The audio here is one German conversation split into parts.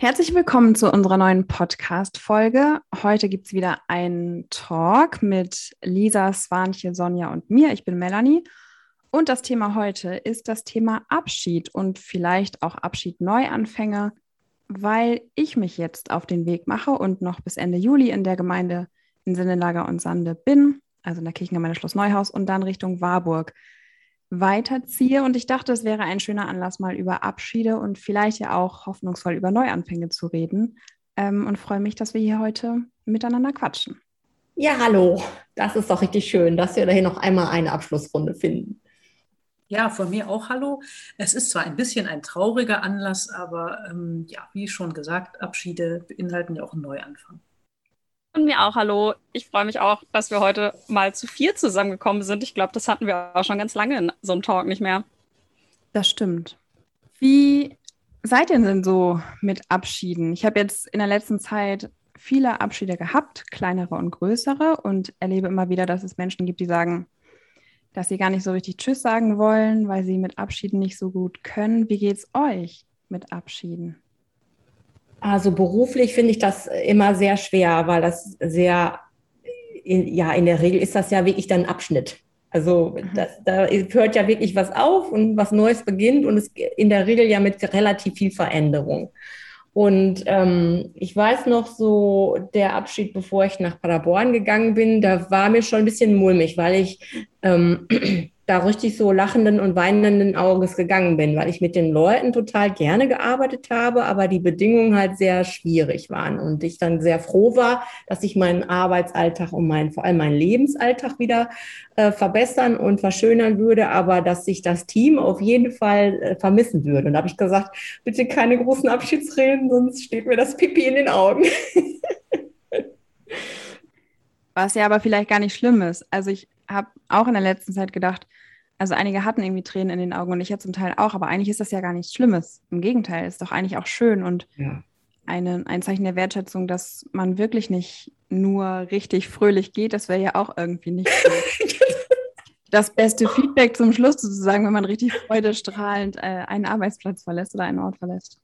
Herzlich willkommen zu unserer neuen Podcast-Folge. Heute gibt es wieder einen Talk mit Lisa, Swanche, Sonja und mir. Ich bin Melanie. Und das Thema heute ist das Thema Abschied und vielleicht auch Abschied-Neuanfänge, weil ich mich jetzt auf den Weg mache und noch bis Ende Juli in der Gemeinde in Sinnelager und Sande bin, also in der Kirchengemeinde Schloss Neuhaus und dann Richtung Warburg weiterziehe. Und ich dachte, es wäre ein schöner Anlass, mal über Abschiede und vielleicht ja auch hoffnungsvoll über Neuanfänge zu reden. Ähm, und freue mich, dass wir hier heute miteinander quatschen. Ja, hallo. Das ist doch richtig schön, dass wir da hier noch einmal eine Abschlussrunde finden. Ja, von mir auch hallo. Es ist zwar ein bisschen ein trauriger Anlass, aber ähm, ja, wie schon gesagt, Abschiede beinhalten ja auch einen Neuanfang. Und mir auch hallo. Ich freue mich auch, dass wir heute mal zu vier zusammengekommen sind. Ich glaube, das hatten wir auch schon ganz lange in so einem Talk nicht mehr. Das stimmt. Wie seid ihr denn so mit Abschieden? Ich habe jetzt in der letzten Zeit viele Abschiede gehabt, kleinere und größere, und erlebe immer wieder, dass es Menschen gibt, die sagen, dass sie gar nicht so richtig Tschüss sagen wollen, weil sie mit Abschieden nicht so gut können. Wie geht es euch mit Abschieden? Also beruflich finde ich das immer sehr schwer, weil das sehr, in, ja, in der Regel ist das ja wirklich dann ein Abschnitt. Also das, da hört ja wirklich was auf und was Neues beginnt und es in der Regel ja mit relativ viel Veränderung. Und ähm, ich weiß noch so, der Abschied, bevor ich nach Paderborn gegangen bin, da war mir schon ein bisschen mulmig, weil ich ähm, da richtig so lachenden und weinenden Auges gegangen bin, weil ich mit den Leuten total gerne gearbeitet habe, aber die Bedingungen halt sehr schwierig waren und ich dann sehr froh war, dass ich meinen Arbeitsalltag und meinen, vor allem meinen Lebensalltag wieder äh, verbessern und verschönern würde, aber dass ich das Team auf jeden Fall äh, vermissen würde. Und da habe ich gesagt, bitte keine großen Abschiedsreden, sonst steht mir das Pipi in den Augen. Was ja aber vielleicht gar nicht schlimm ist. Also ich habe auch in der letzten Zeit gedacht, also einige hatten irgendwie Tränen in den Augen und ich ja zum Teil auch, aber eigentlich ist das ja gar nichts Schlimmes. Im Gegenteil, ist doch eigentlich auch schön und ja. eine, ein Zeichen der Wertschätzung, dass man wirklich nicht nur richtig fröhlich geht, das wäre ja auch irgendwie nicht so. das beste Feedback zum Schluss sozusagen, wenn man richtig freudestrahlend äh, einen Arbeitsplatz verlässt oder einen Ort verlässt.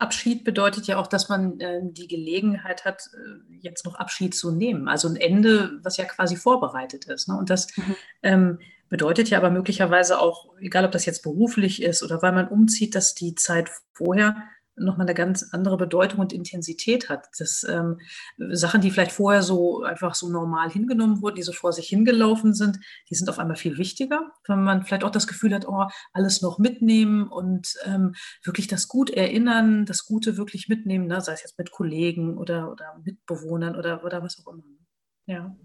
Abschied bedeutet ja auch, dass man äh, die Gelegenheit hat, äh, jetzt noch Abschied zu nehmen. Also ein Ende, was ja quasi vorbereitet ist. Ne? Und das mhm. ähm, bedeutet ja aber möglicherweise auch, egal ob das jetzt beruflich ist oder weil man umzieht, dass die Zeit vorher nochmal eine ganz andere Bedeutung und Intensität hat. Das ähm, Sachen, die vielleicht vorher so einfach so normal hingenommen wurden, die so vor sich hingelaufen sind, die sind auf einmal viel wichtiger, wenn man vielleicht auch das Gefühl hat, oh, alles noch mitnehmen und ähm, wirklich das Gut erinnern, das Gute wirklich mitnehmen, ne? sei es jetzt mit Kollegen oder, oder Mitbewohnern oder, oder was auch immer. Ja.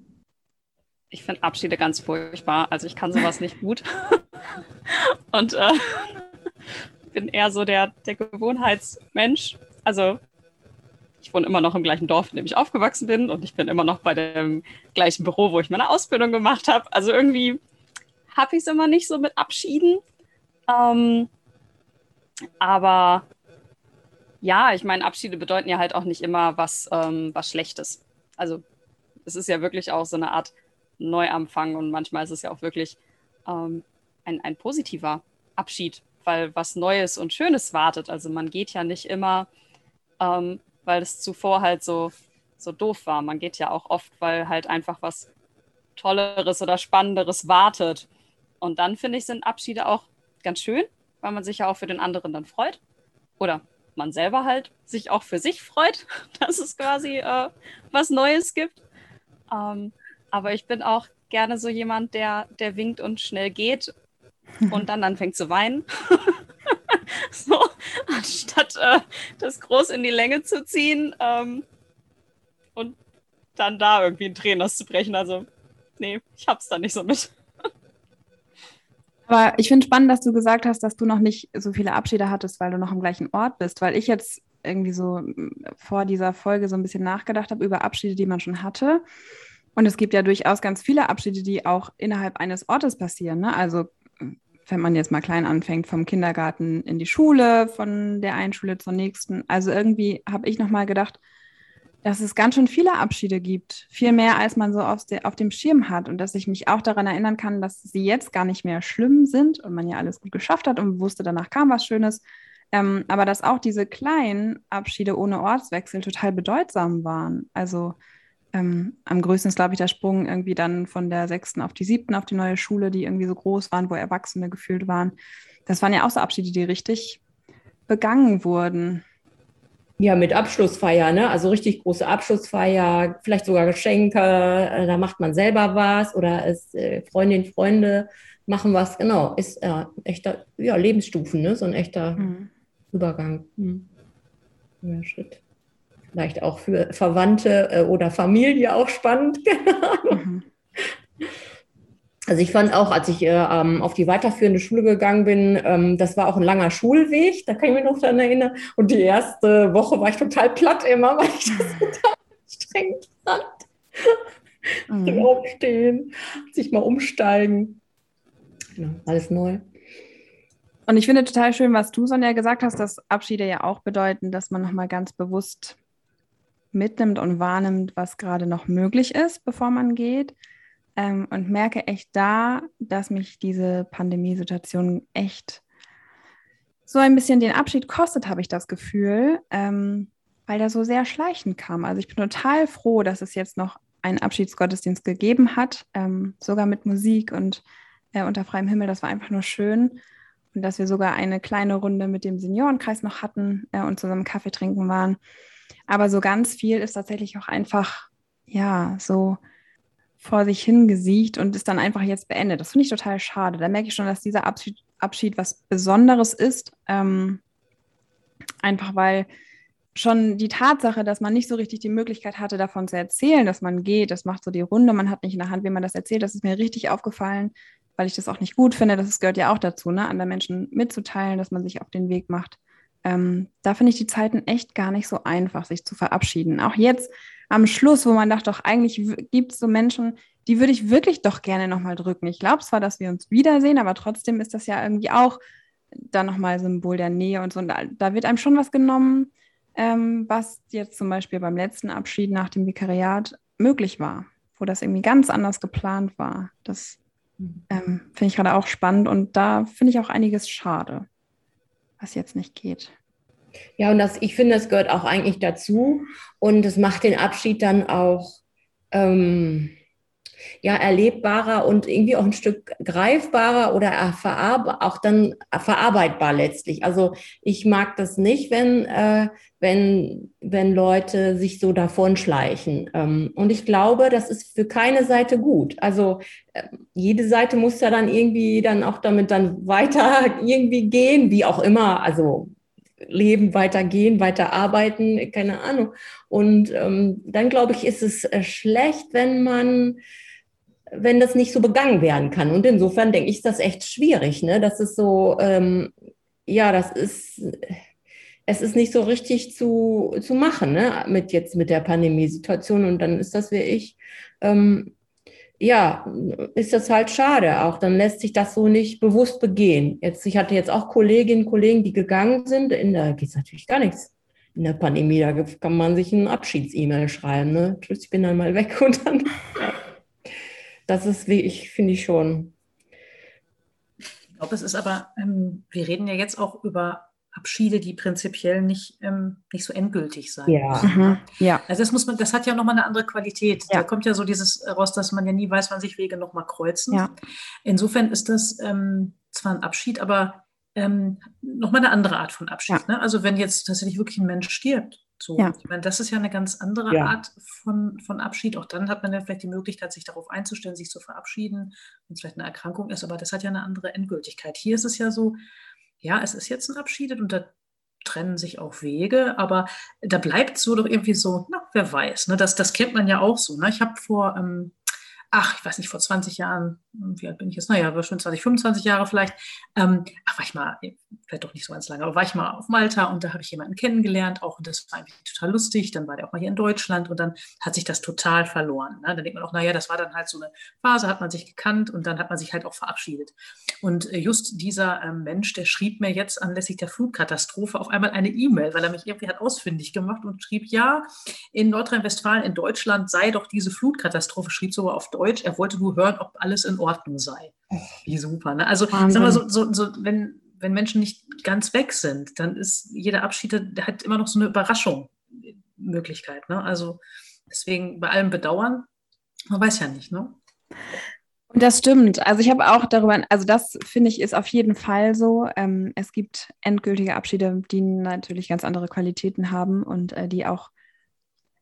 Ich finde Abschiede ganz furchtbar. Also ich kann sowas nicht gut. und äh, bin eher so der, der Gewohnheitsmensch. Also ich wohne immer noch im gleichen Dorf, in dem ich aufgewachsen bin und ich bin immer noch bei dem gleichen Büro, wo ich meine Ausbildung gemacht habe. Also irgendwie habe ich es immer nicht so mit Abschieden. Ähm, aber ja, ich meine, Abschiede bedeuten ja halt auch nicht immer was, ähm, was Schlechtes. Also es ist ja wirklich auch so eine Art Neuanfang und manchmal ist es ja auch wirklich ähm, ein, ein positiver Abschied weil was Neues und Schönes wartet. Also man geht ja nicht immer, ähm, weil es zuvor halt so, so doof war. Man geht ja auch oft, weil halt einfach was Tolleres oder Spannenderes wartet. Und dann finde ich, sind Abschiede auch ganz schön, weil man sich ja auch für den anderen dann freut. Oder man selber halt sich auch für sich freut, dass es quasi äh, was Neues gibt. Ähm, aber ich bin auch gerne so jemand, der, der winkt und schnell geht und dann anfängt zu weinen. so, anstatt äh, das groß in die Länge zu ziehen ähm, und dann da irgendwie ein Tränen auszubrechen. Also, nee, ich hab's da nicht so mit. Aber ich finde spannend, dass du gesagt hast, dass du noch nicht so viele Abschiede hattest, weil du noch am gleichen Ort bist, weil ich jetzt irgendwie so vor dieser Folge so ein bisschen nachgedacht habe über Abschiede, die man schon hatte. Und es gibt ja durchaus ganz viele Abschiede, die auch innerhalb eines Ortes passieren. Ne? Also wenn man jetzt mal klein anfängt, vom Kindergarten in die Schule, von der einen Schule zur nächsten. Also irgendwie habe ich nochmal gedacht, dass es ganz schön viele Abschiede gibt. Viel mehr, als man so auf, de, auf dem Schirm hat. Und dass ich mich auch daran erinnern kann, dass sie jetzt gar nicht mehr schlimm sind und man ja alles gut geschafft hat und wusste, danach kam was Schönes. Ähm, aber dass auch diese kleinen Abschiede ohne Ortswechsel total bedeutsam waren. Also ähm, am größten ist, glaube ich, der Sprung irgendwie dann von der sechsten auf die siebten auf die neue Schule, die irgendwie so groß waren, wo Erwachsene gefühlt waren. Das waren ja auch so Abschiede, die richtig begangen wurden. Ja, mit Abschlussfeier, ne? Also richtig große Abschlussfeier, vielleicht sogar Geschenke, äh, da macht man selber was oder es, äh, Freundinnen, Freunde machen was, genau, ist äh, echter, ja, Lebensstufen, ne? So ein echter mhm. Übergang. Mhm. Ja, Schritt. Vielleicht auch für Verwandte äh, oder Familie auch spannend. mhm. Also ich fand auch, als ich äh, ähm, auf die weiterführende Schule gegangen bin, ähm, das war auch ein langer Schulweg, da kann ich mich noch daran erinnern. Und die erste Woche war ich total platt immer, weil ich das total anstrengend fand. Mhm. Aufstehen, sich mal umsteigen. Genau, alles neu. Und ich finde total schön, was du, Sonja, gesagt hast, dass Abschiede ja auch bedeuten, dass man nochmal ganz bewusst mitnimmt und wahrnimmt, was gerade noch möglich ist, bevor man geht ähm, und merke echt da, dass mich diese Pandemiesituation echt so ein bisschen den Abschied kostet, habe ich das Gefühl, ähm, weil der so sehr schleichend kam. Also ich bin total froh, dass es jetzt noch einen Abschiedsgottesdienst gegeben hat, ähm, sogar mit Musik und äh, unter freiem Himmel. Das war einfach nur schön. Und dass wir sogar eine kleine Runde mit dem Seniorenkreis noch hatten äh, und zusammen Kaffee trinken waren. Aber so ganz viel ist tatsächlich auch einfach, ja, so vor sich hingesiecht und ist dann einfach jetzt beendet. Das finde ich total schade. Da merke ich schon, dass dieser Abschied, Abschied was Besonderes ist. Ähm, einfach weil schon die Tatsache, dass man nicht so richtig die Möglichkeit hatte, davon zu erzählen, dass man geht, das macht so die Runde, man hat nicht in der Hand, wie man das erzählt, das ist mir richtig aufgefallen, weil ich das auch nicht gut finde. Das gehört ja auch dazu, ne, anderen Menschen mitzuteilen, dass man sich auf den Weg macht. Ähm, da finde ich die Zeiten echt gar nicht so einfach, sich zu verabschieden. Auch jetzt am Schluss, wo man dachte, doch eigentlich gibt es so Menschen, die würde ich wirklich doch gerne nochmal drücken. Ich glaube zwar, dass wir uns wiedersehen, aber trotzdem ist das ja irgendwie auch dann nochmal Symbol der Nähe und so. Und da, da wird einem schon was genommen, ähm, was jetzt zum Beispiel beim letzten Abschied nach dem Vikariat möglich war, wo das irgendwie ganz anders geplant war. Das ähm, finde ich gerade auch spannend und da finde ich auch einiges schade, was jetzt nicht geht. Ja, und das, ich finde, das gehört auch eigentlich dazu. Und es macht den Abschied dann auch ähm, ja, erlebbarer und irgendwie auch ein Stück greifbarer oder auch dann verarbeitbar letztlich. Also ich mag das nicht, wenn, äh, wenn, wenn Leute sich so davonschleichen. Ähm, und ich glaube, das ist für keine Seite gut. Also äh, jede Seite muss ja dann irgendwie dann auch damit dann weiter irgendwie gehen, wie auch immer. Also leben, weitergehen, weiterarbeiten, keine Ahnung. Und ähm, dann glaube ich, ist es äh, schlecht, wenn man, wenn das nicht so begangen werden kann. Und insofern denke ich, ist das echt schwierig. Ne? Das ist so, ähm, ja, das ist, es ist nicht so richtig zu, zu machen, ne? mit jetzt mit der Pandemiesituation. Und dann ist das wie ich, ähm, ja, ist das halt schade auch. Dann lässt sich das so nicht bewusst begehen. Jetzt, ich hatte jetzt auch Kolleginnen und Kollegen, die gegangen sind. In der geht es natürlich gar nichts. In der Pandemie, da kann man sich ein Abschieds-E-Mail schreiben. Ne? Tschüss, ich bin dann mal weg und dann. Das ist wie ich, finde ich schon. Ich glaube, es ist aber, ähm, wir reden ja jetzt auch über Abschiede, die prinzipiell nicht, ähm, nicht so endgültig sein. Ja. Mhm. ja. Also das muss man, das hat ja nochmal eine andere Qualität. Ja. Da kommt ja so dieses raus, dass man ja nie weiß, wann sich Wege nochmal kreuzen. Ja. Insofern ist das ähm, zwar ein Abschied, aber ähm, nochmal eine andere Art von Abschied. Ja. Ne? Also wenn jetzt tatsächlich wirklich ein Mensch stirbt, so, ja. ich meine, das ist ja eine ganz andere ja. Art von, von Abschied. Auch dann hat man ja vielleicht die Möglichkeit, sich darauf einzustellen, sich zu verabschieden, wenn es vielleicht eine Erkrankung ist, aber das hat ja eine andere Endgültigkeit. Hier ist es ja so, ja, es ist jetzt ein Abschied und da trennen sich auch Wege, aber da bleibt so doch irgendwie so, na, wer weiß, ne? das, das kennt man ja auch so. Ne? Ich habe vor ähm, ach, ich weiß nicht, vor 20 Jahren, wie alt bin ich jetzt? Naja, schon 20, 25 Jahre vielleicht. Ähm, ach, war ich mal, vielleicht doch nicht so ganz lange, aber war ich mal auf Malta und da habe ich jemanden kennengelernt, auch und das war eigentlich total lustig. Dann war der auch mal hier in Deutschland und dann hat sich das total verloren. Ne? Dann denkt man auch, naja, das war dann halt so eine Phase, hat man sich gekannt und dann hat man sich halt auch verabschiedet. Und äh, just dieser ähm, Mensch, der schrieb mir jetzt anlässlich der Flutkatastrophe auf einmal eine E-Mail, weil er mich irgendwie hat ausfindig gemacht und schrieb, ja, in Nordrhein-Westfalen, in Deutschland sei doch diese Flutkatastrophe, schrieb sogar auf Deutsch. Er wollte nur hören, ob alles in Ordnung sei. Wie super. Ne? Also, sag mal, so, so, so, wenn, wenn Menschen nicht ganz weg sind, dann ist jeder Abschied hat immer noch so eine Überraschung Möglichkeit. Ne? Also deswegen bei allem Bedauern, man weiß ja nicht. Ne? Und das stimmt. Also ich habe auch darüber, also das finde ich ist auf jeden Fall so. Ähm, es gibt endgültige Abschiede, die natürlich ganz andere Qualitäten haben und äh, die auch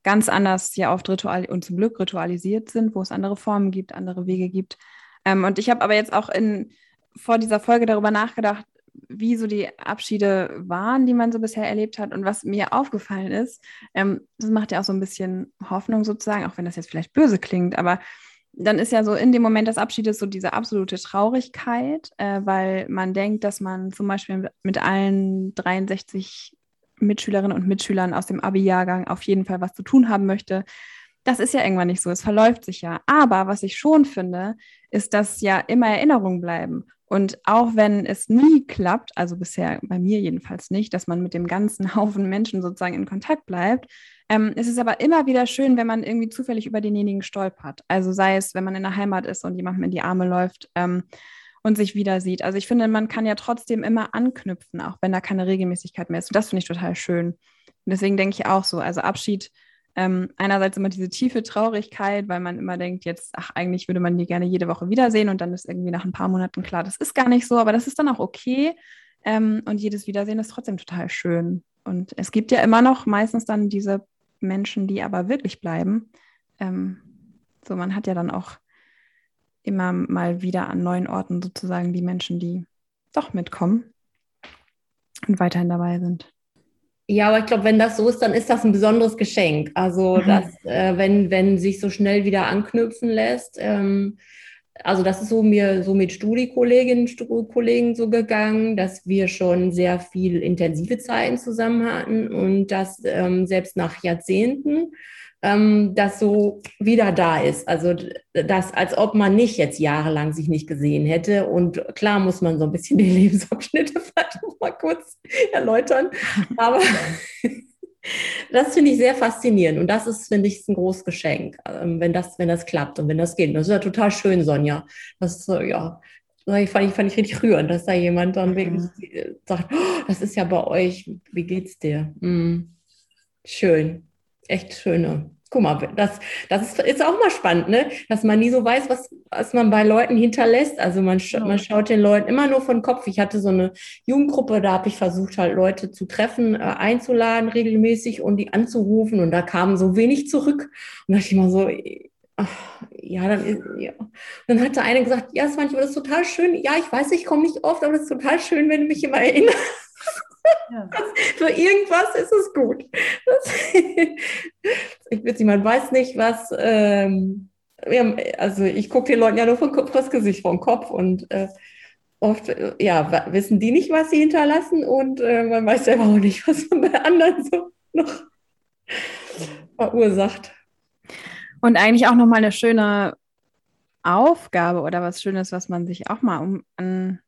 ganz anders ja oft ritual und zum Glück ritualisiert sind, wo es andere Formen gibt, andere Wege gibt. Ähm, und ich habe aber jetzt auch in, vor dieser Folge darüber nachgedacht, wie so die Abschiede waren, die man so bisher erlebt hat. Und was mir aufgefallen ist, ähm, das macht ja auch so ein bisschen Hoffnung sozusagen, auch wenn das jetzt vielleicht böse klingt, aber dann ist ja so in dem Moment des Abschiedes so diese absolute Traurigkeit, äh, weil man denkt, dass man zum Beispiel mit allen 63 Mitschülerinnen und Mitschülern aus dem Abi-Jahrgang auf jeden Fall was zu tun haben möchte. Das ist ja irgendwann nicht so, es verläuft sich ja. Aber was ich schon finde, ist, dass ja immer Erinnerungen bleiben. Und auch wenn es nie klappt, also bisher bei mir jedenfalls nicht, dass man mit dem ganzen Haufen Menschen sozusagen in Kontakt bleibt, ähm, es ist aber immer wieder schön, wenn man irgendwie zufällig über denjenigen stolpert. Also sei es, wenn man in der Heimat ist und jemandem in die Arme läuft ähm, und sich wieder sieht. Also ich finde, man kann ja trotzdem immer anknüpfen, auch wenn da keine Regelmäßigkeit mehr ist. Und das finde ich total schön. Und deswegen denke ich auch so, also Abschied ähm, einerseits immer diese tiefe Traurigkeit, weil man immer denkt, jetzt, ach, eigentlich würde man die gerne jede Woche wiedersehen und dann ist irgendwie nach ein paar Monaten klar, das ist gar nicht so, aber das ist dann auch okay. Ähm, und jedes Wiedersehen ist trotzdem total schön. Und es gibt ja immer noch meistens dann diese Menschen, die aber wirklich bleiben. Ähm, so, man hat ja dann auch immer mal wieder an neuen Orten sozusagen die Menschen, die doch mitkommen und weiterhin dabei sind. Ja, aber ich glaube, wenn das so ist, dann ist das ein besonderes Geschenk. Also, mhm. dass, äh, wenn, wenn sich so schnell wieder anknüpfen lässt, ähm, also das ist so mir so mit Studiekolleginnen, Kollegen so gegangen, dass wir schon sehr viel intensive Zeiten zusammen hatten und dass ähm, selbst nach Jahrzehnten ähm, das so wieder da ist. Also das, als ob man nicht jetzt jahrelang sich nicht gesehen hätte. Und klar muss man so ein bisschen die Lebensabschnitte vielleicht noch mal kurz erläutern. Aber das finde ich sehr faszinierend. Und das ist, finde ich, ein großes Geschenk, ähm, wenn das, wenn das klappt und wenn das geht. Und das ist ja total schön, Sonja. Das ist, ja, ich fand, ich fand ich richtig rührend, dass da jemand dann wirklich mhm. sagt, oh, das ist ja bei euch, wie geht's dir? Mhm. Schön, echt schöne guck mal, das, das ist, ist, auch mal spannend, ne? dass man nie so weiß, was, was man bei Leuten hinterlässt. Also man, sch man schaut den Leuten immer nur von Kopf. Ich hatte so eine Jugendgruppe, da habe ich versucht, halt Leute zu treffen, äh, einzuladen regelmäßig und die anzurufen. Und da kam so wenig zurück. Und da dachte ich mal so, ach, ja, dann, ja. dann hatte eine gesagt, ja, das manchmal das ist total schön. Ja, ich weiß, ich komme nicht oft, aber es ist total schön, wenn du mich immer erinnerst. Ja. Für irgendwas ist es gut. Das, nicht, man weiß nicht, was. Ähm, also ich gucke den Leuten ja nur von das Gesicht vom Kopf und äh, oft äh, ja, wissen die nicht, was sie hinterlassen und äh, man weiß selber auch nicht, was man bei anderen so noch verursacht. Und eigentlich auch nochmal eine schöne Aufgabe oder was Schönes, was man sich auch mal um, an,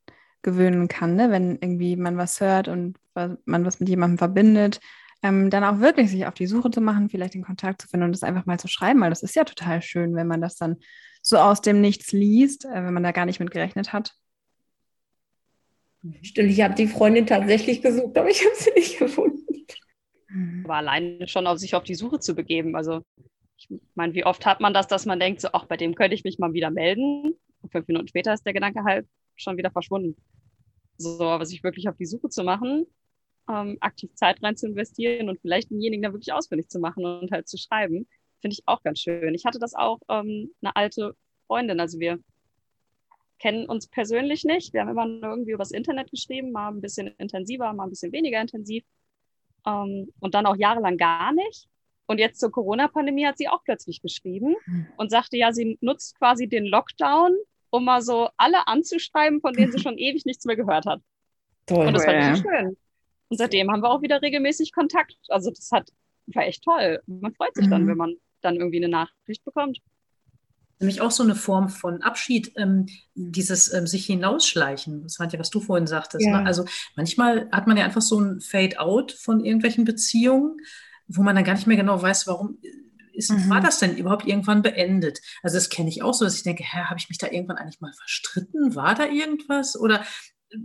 gewöhnen kann, ne? wenn irgendwie man was hört und man was mit jemandem verbindet, ähm, dann auch wirklich sich auf die Suche zu machen, vielleicht den Kontakt zu finden und das einfach mal zu schreiben, weil das ist ja total schön, wenn man das dann so aus dem Nichts liest, äh, wenn man da gar nicht mit gerechnet hat. Stimmt, ich habe die Freundin tatsächlich gesucht, aber ich habe sie nicht gefunden. Mhm. Aber alleine schon auf sich auf die Suche zu begeben. Also, ich meine, wie oft hat man das, dass man denkt, so, ach, bei dem könnte ich mich mal wieder melden. Und fünf Minuten später ist der Gedanke halt schon wieder verschwunden. So, aber sich wirklich auf die Suche zu machen, ähm, aktiv Zeit rein zu investieren und vielleicht denjenigen dann wirklich ausfindig zu machen und halt zu schreiben, finde ich auch ganz schön. Ich hatte das auch ähm, eine alte Freundin, also wir kennen uns persönlich nicht. Wir haben immer nur irgendwie übers Internet geschrieben, mal ein bisschen intensiver, mal ein bisschen weniger intensiv ähm, und dann auch jahrelang gar nicht. Und jetzt zur Corona-Pandemie hat sie auch plötzlich geschrieben hm. und sagte, ja, sie nutzt quasi den Lockdown, um mal so alle anzuschreiben, von denen sie schon ewig nichts mehr gehört hat. Toll. Und das war richtig schön. Und seitdem haben wir auch wieder regelmäßig Kontakt. Also das hat, war echt toll. Man freut sich dann, mhm. wenn man dann irgendwie eine Nachricht bekommt. Nämlich auch so eine Form von Abschied, ähm, dieses ähm, sich hinausschleichen. Das fand ja, was du vorhin sagtest. Ne? Ja. Ne? Also manchmal hat man ja einfach so ein Fade-out von irgendwelchen Beziehungen, wo man dann gar nicht mehr genau weiß, warum ist, mhm. war das denn überhaupt irgendwann beendet? Also das kenne ich auch so, dass ich denke, hä, habe ich mich da irgendwann eigentlich mal verstritten? War da irgendwas? Oder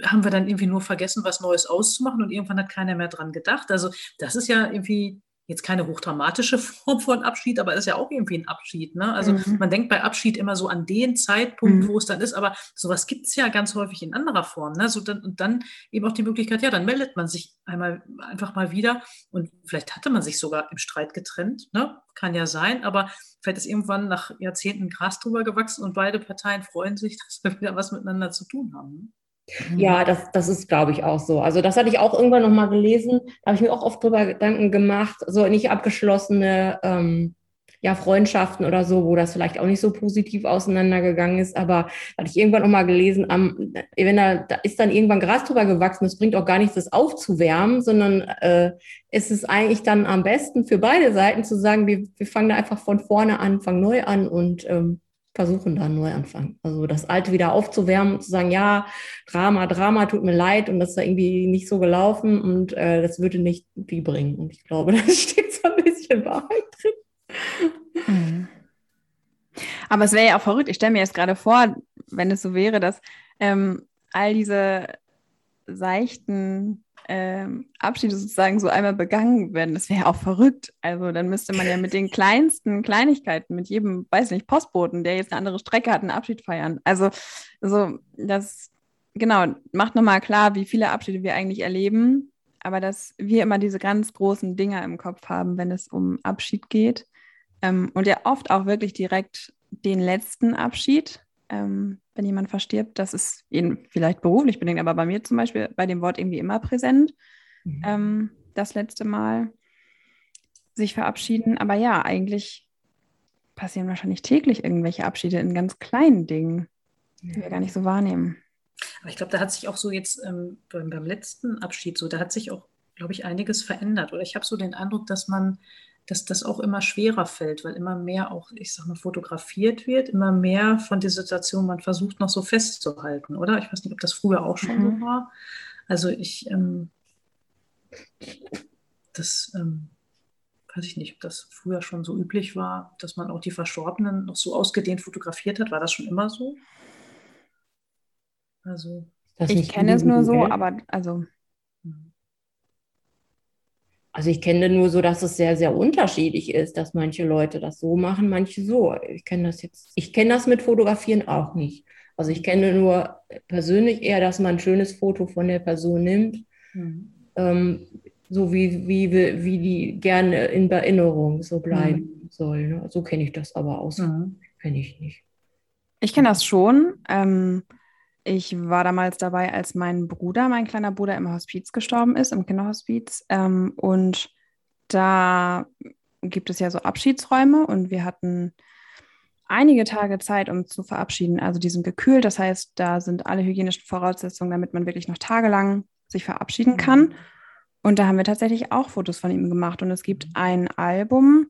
haben wir dann irgendwie nur vergessen, was Neues auszumachen und irgendwann hat keiner mehr dran gedacht. Also das ist ja irgendwie jetzt keine hochdramatische Form von Abschied, aber ist ja auch irgendwie ein Abschied. Ne? Also mhm. man denkt bei Abschied immer so an den Zeitpunkt, mhm. wo es dann ist, aber sowas gibt es ja ganz häufig in anderer Form. Ne? So dann, und dann eben auch die Möglichkeit, ja, dann meldet man sich einmal einfach mal wieder und vielleicht hatte man sich sogar im Streit getrennt, ne? kann ja sein, aber vielleicht ist irgendwann nach Jahrzehnten Gras drüber gewachsen und beide Parteien freuen sich, dass wir wieder was miteinander zu tun haben. Ja, das, das ist, glaube ich, auch so. Also das hatte ich auch irgendwann nochmal gelesen. Da habe ich mir auch oft drüber Gedanken gemacht. So nicht abgeschlossene ähm, ja, Freundschaften oder so, wo das vielleicht auch nicht so positiv auseinandergegangen ist. Aber hatte ich irgendwann nochmal gelesen, am, wenn da, da ist dann irgendwann Gras drüber gewachsen. Es bringt auch gar nichts, das aufzuwärmen, sondern äh, es ist eigentlich dann am besten für beide Seiten zu sagen, wir, wir fangen da einfach von vorne an, fangen neu an und ähm, versuchen da einen Neuanfang. Also das Alte wieder aufzuwärmen und zu sagen, ja, Drama, Drama, tut mir leid und das ist da irgendwie nicht so gelaufen und äh, das würde nicht viel bringen. Und ich glaube, da steht so ein bisschen Wahrheit drin. Mhm. Aber es wäre ja auch verrückt. Ich stelle mir jetzt gerade vor, wenn es so wäre, dass ähm, all diese seichten ähm, Abschiede sozusagen so einmal begangen werden. Das wäre ja auch verrückt. Also dann müsste man ja mit den kleinsten Kleinigkeiten, mit jedem, weiß nicht, Postboten, der jetzt eine andere Strecke hat, einen Abschied feiern. Also so, das, genau, macht nochmal klar, wie viele Abschiede wir eigentlich erleben, aber dass wir immer diese ganz großen Dinger im Kopf haben, wenn es um Abschied geht. Ähm, und ja oft auch wirklich direkt den letzten Abschied. Ähm, wenn jemand verstirbt. Das ist ihn vielleicht beruflich bedingt, aber bei mir zum Beispiel bei dem Wort irgendwie immer präsent. Mhm. Ähm, das letzte Mal sich verabschieden. Aber ja, eigentlich passieren wahrscheinlich täglich irgendwelche Abschiede in ganz kleinen Dingen, die wir gar nicht so wahrnehmen. Aber ich glaube, da hat sich auch so jetzt ähm, beim, beim letzten Abschied so, da hat sich auch, glaube ich, einiges verändert. Oder ich habe so den Eindruck, dass man dass das auch immer schwerer fällt, weil immer mehr auch, ich sag mal, fotografiert wird, immer mehr von der Situation man versucht noch so festzuhalten, oder? Ich weiß nicht, ob das früher auch schon mhm. so war. Also ich, ähm, das ähm, weiß ich nicht, ob das früher schon so üblich war, dass man auch die Verstorbenen noch so ausgedehnt fotografiert hat. War das schon immer so? Also. Ich kenne es nur so, aber also. Mhm. Also ich kenne nur so, dass es sehr, sehr unterschiedlich ist, dass manche Leute das so machen, manche so. Ich kenne das jetzt, ich kenne das mit Fotografieren auch nicht. Also ich kenne nur persönlich eher, dass man ein schönes Foto von der Person nimmt, mhm. ähm, so wie, wie, wie die gerne in Erinnerung so bleiben mhm. soll. Ne? So kenne ich das aber aus. Mhm. Kenne ich nicht. Ich kenne das schon. Ähm, ich war damals dabei, als mein Bruder, mein kleiner Bruder, im Hospiz gestorben ist, im Kinderhospiz. Ähm, und da gibt es ja so Abschiedsräume und wir hatten einige Tage Zeit, um zu verabschieden. Also die sind gekühlt, das heißt, da sind alle hygienischen Voraussetzungen, damit man wirklich noch tagelang sich verabschieden kann. Mhm. Und da haben wir tatsächlich auch Fotos von ihm gemacht. Und es gibt ein Album,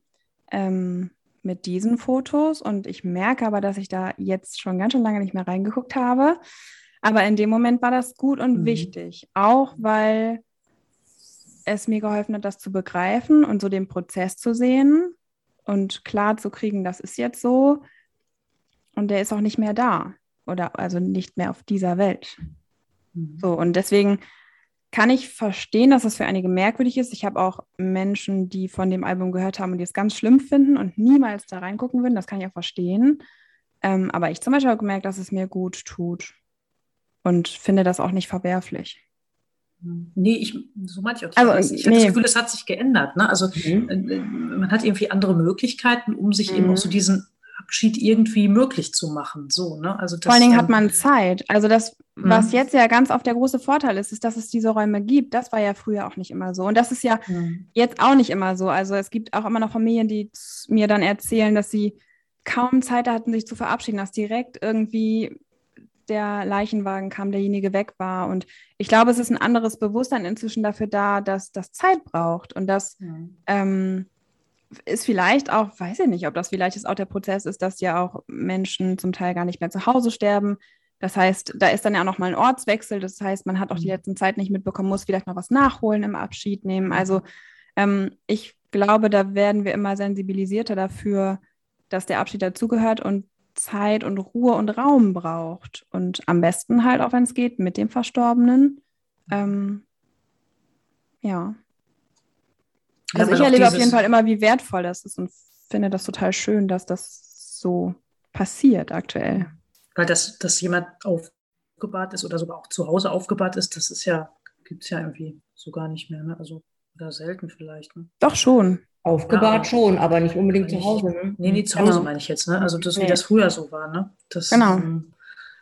ähm, mit diesen Fotos und ich merke aber, dass ich da jetzt schon ganz schön lange nicht mehr reingeguckt habe. Aber in dem Moment war das gut und mhm. wichtig, auch weil es mir geholfen hat, das zu begreifen und so den Prozess zu sehen und klar zu kriegen, das ist jetzt so und der ist auch nicht mehr da oder also nicht mehr auf dieser Welt. Mhm. So und deswegen kann ich verstehen, dass das für einige merkwürdig ist. Ich habe auch Menschen, die von dem Album gehört haben und die es ganz schlimm finden und niemals da reingucken würden. Das kann ich auch verstehen. Ähm, aber ich zum Beispiel habe gemerkt, dass es mir gut tut und finde das auch nicht verwerflich. Nee, ich, so meinte ich auch. Also, ich nee. habe das Gefühl, es hat sich geändert. Ne? Also mhm. Äh, man hat irgendwie andere Möglichkeiten, um sich mhm. eben auch so diesen Abschied irgendwie möglich zu machen. So, ne? also das, Vor allen Dingen hat man Zeit. Also das, was mhm. jetzt ja ganz oft der große Vorteil ist, ist, dass es diese Räume gibt. Das war ja früher auch nicht immer so. Und das ist ja mhm. jetzt auch nicht immer so. Also es gibt auch immer noch Familien, die mir dann erzählen, dass sie kaum Zeit hatten, sich zu verabschieden, dass direkt irgendwie der Leichenwagen kam, derjenige weg war. Und ich glaube, es ist ein anderes Bewusstsein inzwischen dafür da, dass das Zeit braucht und dass mhm. ähm, ist vielleicht auch, weiß ich nicht, ob das vielleicht ist auch der Prozess ist, dass ja auch Menschen zum Teil gar nicht mehr zu Hause sterben. Das heißt, da ist dann ja auch nochmal ein Ortswechsel. Das heißt, man hat auch die mhm. letzten Zeit nicht mitbekommen, muss vielleicht noch was nachholen im Abschied nehmen. Also ähm, ich glaube, da werden wir immer sensibilisierter dafür, dass der Abschied dazugehört und Zeit und Ruhe und Raum braucht. Und am besten halt auch, wenn es geht, mit dem Verstorbenen. Ähm, ja. Also ja, ich erlebe auf jeden Fall immer, wie wertvoll das ist und finde das total schön, dass das so passiert aktuell. Weil das, dass jemand aufgebahrt ist oder sogar auch zu Hause aufgebahrt ist, das ist ja, gibt es ja irgendwie so gar nicht mehr. Ne? Also, oder selten vielleicht. Ne? Doch schon. Aufgebahrt ja, schon, aber nicht unbedingt zu Hause. Ne? Nee, nee, zu Hause genau. meine ich jetzt. Ne? Also das, wie das früher so war. Ne? Das, genau. Ähm,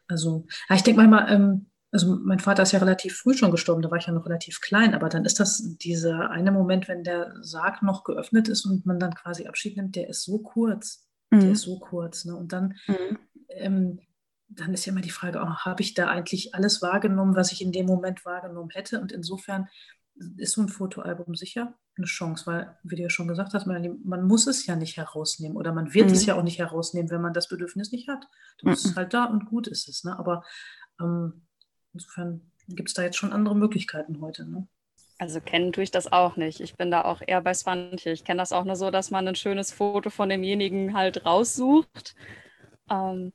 also, ja, ich denke manchmal, ähm, also mein Vater ist ja relativ früh schon gestorben, da war ich ja noch relativ klein, aber dann ist das dieser eine Moment, wenn der Sarg noch geöffnet ist und man dann quasi Abschied nimmt, der ist so kurz. Mhm. Der ist so kurz. Ne? Und dann, mhm. ähm, dann ist ja immer die Frage, oh, habe ich da eigentlich alles wahrgenommen, was ich in dem Moment wahrgenommen hätte? Und insofern ist so ein Fotoalbum sicher eine Chance, weil, wie du ja schon gesagt hast, man, man muss es ja nicht herausnehmen oder man wird mhm. es ja auch nicht herausnehmen, wenn man das Bedürfnis nicht hat. Du bist mhm. halt da und gut ist es. Ne? Aber ähm, insofern gibt es da jetzt schon andere Möglichkeiten heute. Ne? Also kennen tue ich das auch nicht. Ich bin da auch eher bei Swantje. Ich kenne das auch nur so, dass man ein schönes Foto von demjenigen halt raussucht. Ähm,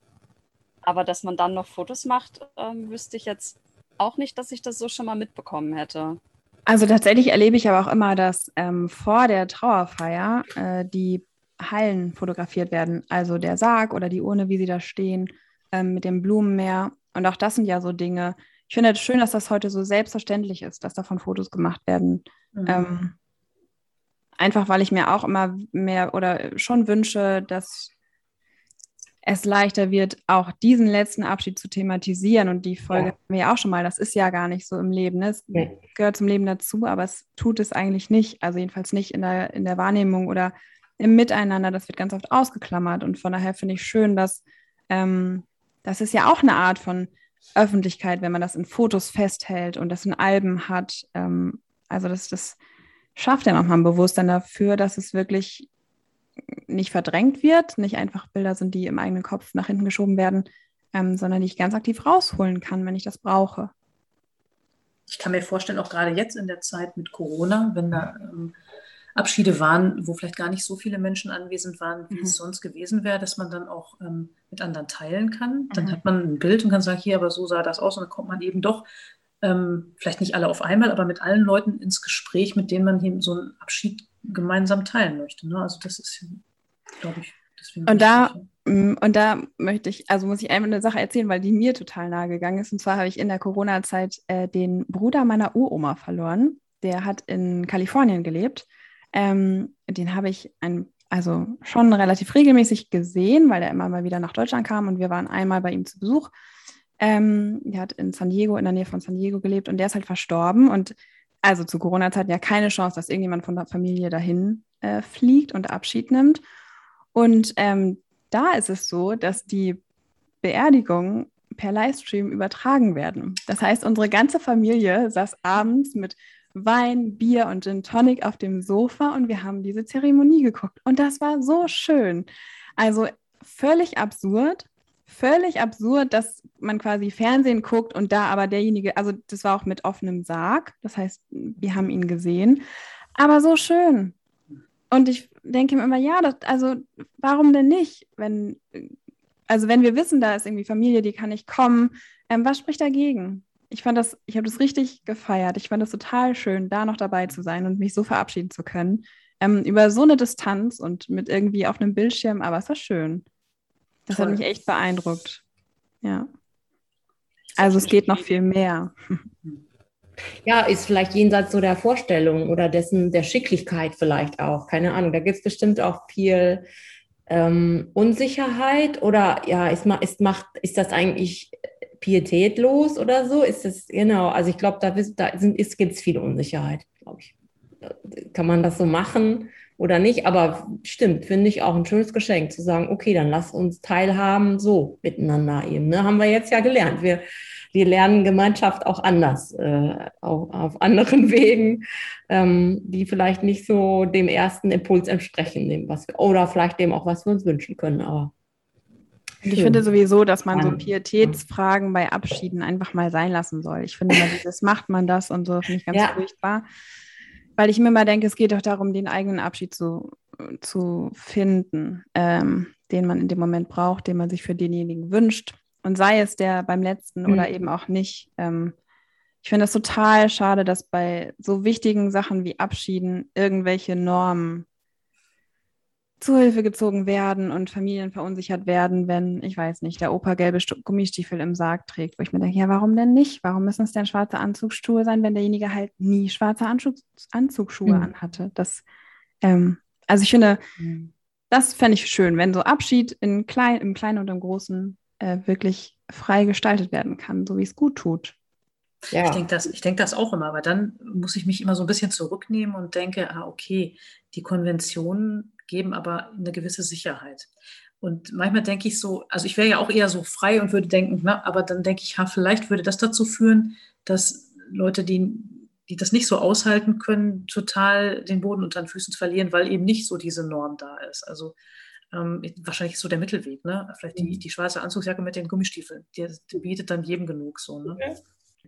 aber dass man dann noch Fotos macht, ähm, wüsste ich jetzt auch nicht, dass ich das so schon mal mitbekommen hätte. Also tatsächlich erlebe ich aber auch immer, dass ähm, vor der Trauerfeier äh, die Hallen fotografiert werden. Also der Sarg oder die Urne, wie sie da stehen, ähm, mit dem Blumenmeer. Und auch das sind ja so Dinge. Ich finde es schön, dass das heute so selbstverständlich ist, dass davon Fotos gemacht werden. Mhm. Ähm, einfach weil ich mir auch immer mehr oder schon wünsche, dass es leichter wird, auch diesen letzten Abschied zu thematisieren. Und die Folge ja. haben wir ja auch schon mal. Das ist ja gar nicht so im Leben. Ne? Es nee. gehört zum Leben dazu, aber es tut es eigentlich nicht. Also jedenfalls nicht in der, in der Wahrnehmung oder im Miteinander. Das wird ganz oft ausgeklammert. Und von daher finde ich schön, dass ähm, das ist ja auch eine Art von Öffentlichkeit, wenn man das in Fotos festhält und das in Alben hat. Ähm, also das, das schafft ja nochmal ein Bewusstsein dafür, dass es wirklich nicht verdrängt wird, nicht einfach Bilder sind, die im eigenen Kopf nach hinten geschoben werden, ähm, sondern die ich ganz aktiv rausholen kann, wenn ich das brauche. Ich kann mir vorstellen, auch gerade jetzt in der Zeit mit Corona, wenn da ähm, Abschiede waren, wo vielleicht gar nicht so viele Menschen anwesend waren, wie mhm. es sonst gewesen wäre, dass man dann auch ähm, mit anderen teilen kann. Dann mhm. hat man ein Bild und kann sagen, hier, aber so sah das aus und dann kommt man eben doch, ähm, vielleicht nicht alle auf einmal, aber mit allen Leuten ins Gespräch, mit denen man eben so einen Abschied gemeinsam teilen möchte. Ne? Also das ist, glaube ich, deswegen. Und da, mm, und da möchte ich, also muss ich einmal eine Sache erzählen, weil die mir total nahe gegangen ist. Und zwar habe ich in der Corona-Zeit äh, den Bruder meiner Uroma verloren. Der hat in Kalifornien gelebt. Ähm, den habe ich ein, also schon relativ regelmäßig gesehen, weil er immer mal wieder nach Deutschland kam und wir waren einmal bei ihm zu Besuch. Ähm, der hat in San Diego, in der Nähe von San Diego gelebt und der ist halt verstorben. Und also zu Corona-Zeiten ja keine Chance, dass irgendjemand von der Familie dahin äh, fliegt und Abschied nimmt. Und ähm, da ist es so, dass die Beerdigungen per Livestream übertragen werden. Das heißt, unsere ganze Familie saß abends mit Wein, Bier und Gin Tonic auf dem Sofa und wir haben diese Zeremonie geguckt. Und das war so schön. Also völlig absurd, völlig absurd, dass man quasi Fernsehen guckt und da aber derjenige, also das war auch mit offenem Sarg, das heißt, wir haben ihn gesehen, aber so schön. Und ich denke mir immer, ja, das, also warum denn nicht, wenn, also wenn wir wissen, da ist irgendwie Familie, die kann nicht kommen, ähm, was spricht dagegen? Ich fand das, ich habe das richtig gefeiert. Ich fand das total schön, da noch dabei zu sein und mich so verabschieden zu können. Ähm, über so eine Distanz und mit irgendwie auf einem Bildschirm, aber es war schön. Das Toll. hat mich echt beeindruckt. Ja. Also es geht noch viel mehr. Ja, ist vielleicht jenseits so der Vorstellung oder dessen der Schicklichkeit vielleicht auch. Keine Ahnung. Da gibt es bestimmt auch viel ähm, Unsicherheit oder ja, ist, ist, macht, ist das eigentlich pietätlos oder so? Ist das, genau, also ich glaube, da, da gibt es viel Unsicherheit, glaube ich. Kann man das so machen? oder nicht. Aber stimmt, finde ich auch ein schönes Geschenk zu sagen, okay, dann lass uns teilhaben, so miteinander eben. Ne? Haben wir jetzt ja gelernt. Wir, wir lernen Gemeinschaft auch anders, äh, auch auf anderen Wegen, ähm, die vielleicht nicht so dem ersten Impuls entsprechen, dem, was wir, oder vielleicht dem auch, was wir uns wünschen können. Aber ich finde sowieso, dass man so Pietätsfragen bei Abschieden einfach mal sein lassen soll. Ich finde, dieses macht man das und so finde ich ganz ja. furchtbar. Weil ich mir immer denke, es geht doch darum, den eigenen Abschied zu, zu finden, ähm, den man in dem Moment braucht, den man sich für denjenigen wünscht. Und sei es der beim letzten mhm. oder eben auch nicht. Ähm, ich finde es total schade, dass bei so wichtigen Sachen wie Abschieden irgendwelche Normen zu Hilfe gezogen werden und Familien verunsichert werden, wenn, ich weiß nicht, der Opa gelbe Gummistiefel im Sarg trägt, wo ich mir denke, ja, warum denn nicht? Warum müssen es denn schwarze Anzugsschuhe sein, wenn derjenige halt nie schwarze Anzug Anzugsschuhe mhm. anhatte? Das, ähm, also ich finde, mhm. das fände ich schön, wenn so Abschied in klein, im Kleinen und im Großen äh, wirklich frei gestaltet werden kann, so wie es gut tut. Ja. Ich denke das, denk das auch immer, aber dann muss ich mich immer so ein bisschen zurücknehmen und denke, ah, okay, die Konventionen geben aber eine gewisse Sicherheit. Und manchmal denke ich so, also ich wäre ja auch eher so frei und würde denken, na, aber dann denke ich, ha, vielleicht würde das dazu führen, dass Leute, die, die das nicht so aushalten können, total den Boden unter den Füßen verlieren, weil eben nicht so diese Norm da ist. Also ähm, wahrscheinlich so der Mittelweg, ne? Vielleicht die, mhm. die schwarze Anzugsjacke mit den Gummistiefeln, die, die bietet dann jedem genug so. Ne? Okay.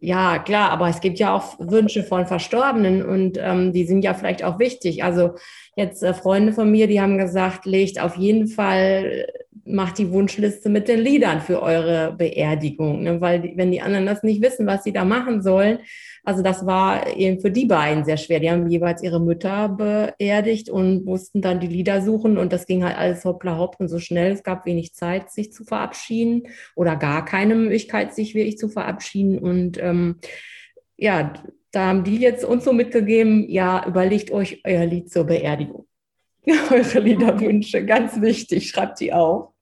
Ja, klar, aber es gibt ja auch Wünsche von Verstorbenen und ähm, die sind ja vielleicht auch wichtig. Also jetzt äh, Freunde von mir, die haben gesagt, legt auf jeden Fall, macht die Wunschliste mit den Liedern für eure Beerdigung, ne? weil die, wenn die anderen das nicht wissen, was sie da machen sollen, also das war eben für die beiden sehr schwer. Die haben jeweils ihre Mütter beerdigt und mussten dann die Lieder suchen und das ging halt alles hoppla hopp und so schnell. Es gab wenig Zeit, sich zu verabschieden oder gar keine Möglichkeit, sich wirklich zu verabschieden. Und ähm, ja, da haben die jetzt uns so mitgegeben, ja, überlegt euch euer Lied zur Beerdigung. Eure Liederwünsche, ganz wichtig, schreibt die auf.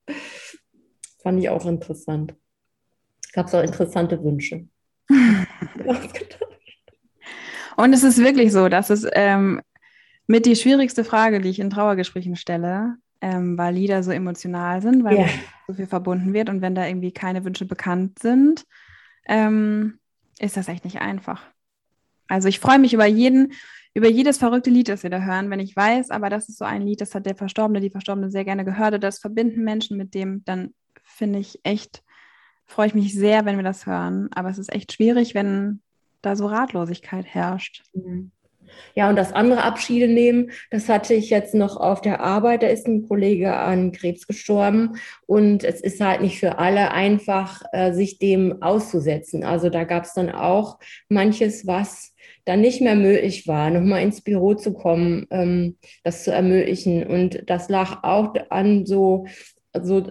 Fand ich auch interessant. Gab es auch interessante Wünsche. Und es ist wirklich so, dass es ähm, mit die schwierigste Frage, die ich in Trauergesprächen stelle, ähm, weil Lieder so emotional sind, weil yeah. so viel verbunden wird und wenn da irgendwie keine Wünsche bekannt sind, ähm, ist das echt nicht einfach. Also ich freue mich über jeden, über jedes verrückte Lied, das wir da hören, wenn ich weiß, aber das ist so ein Lied, das hat der Verstorbene, die Verstorbene sehr gerne gehört, das verbinden Menschen mit dem, dann finde ich echt, freue ich mich sehr, wenn wir das hören. Aber es ist echt schwierig, wenn da so Ratlosigkeit herrscht. Mhm. Ja, und das andere Abschiede nehmen, das hatte ich jetzt noch auf der Arbeit. Da ist ein Kollege an Krebs gestorben und es ist halt nicht für alle einfach, äh, sich dem auszusetzen. Also da gab es dann auch manches, was dann nicht mehr möglich war, nochmal ins Büro zu kommen, ähm, das zu ermöglichen. Und das lag auch an so, so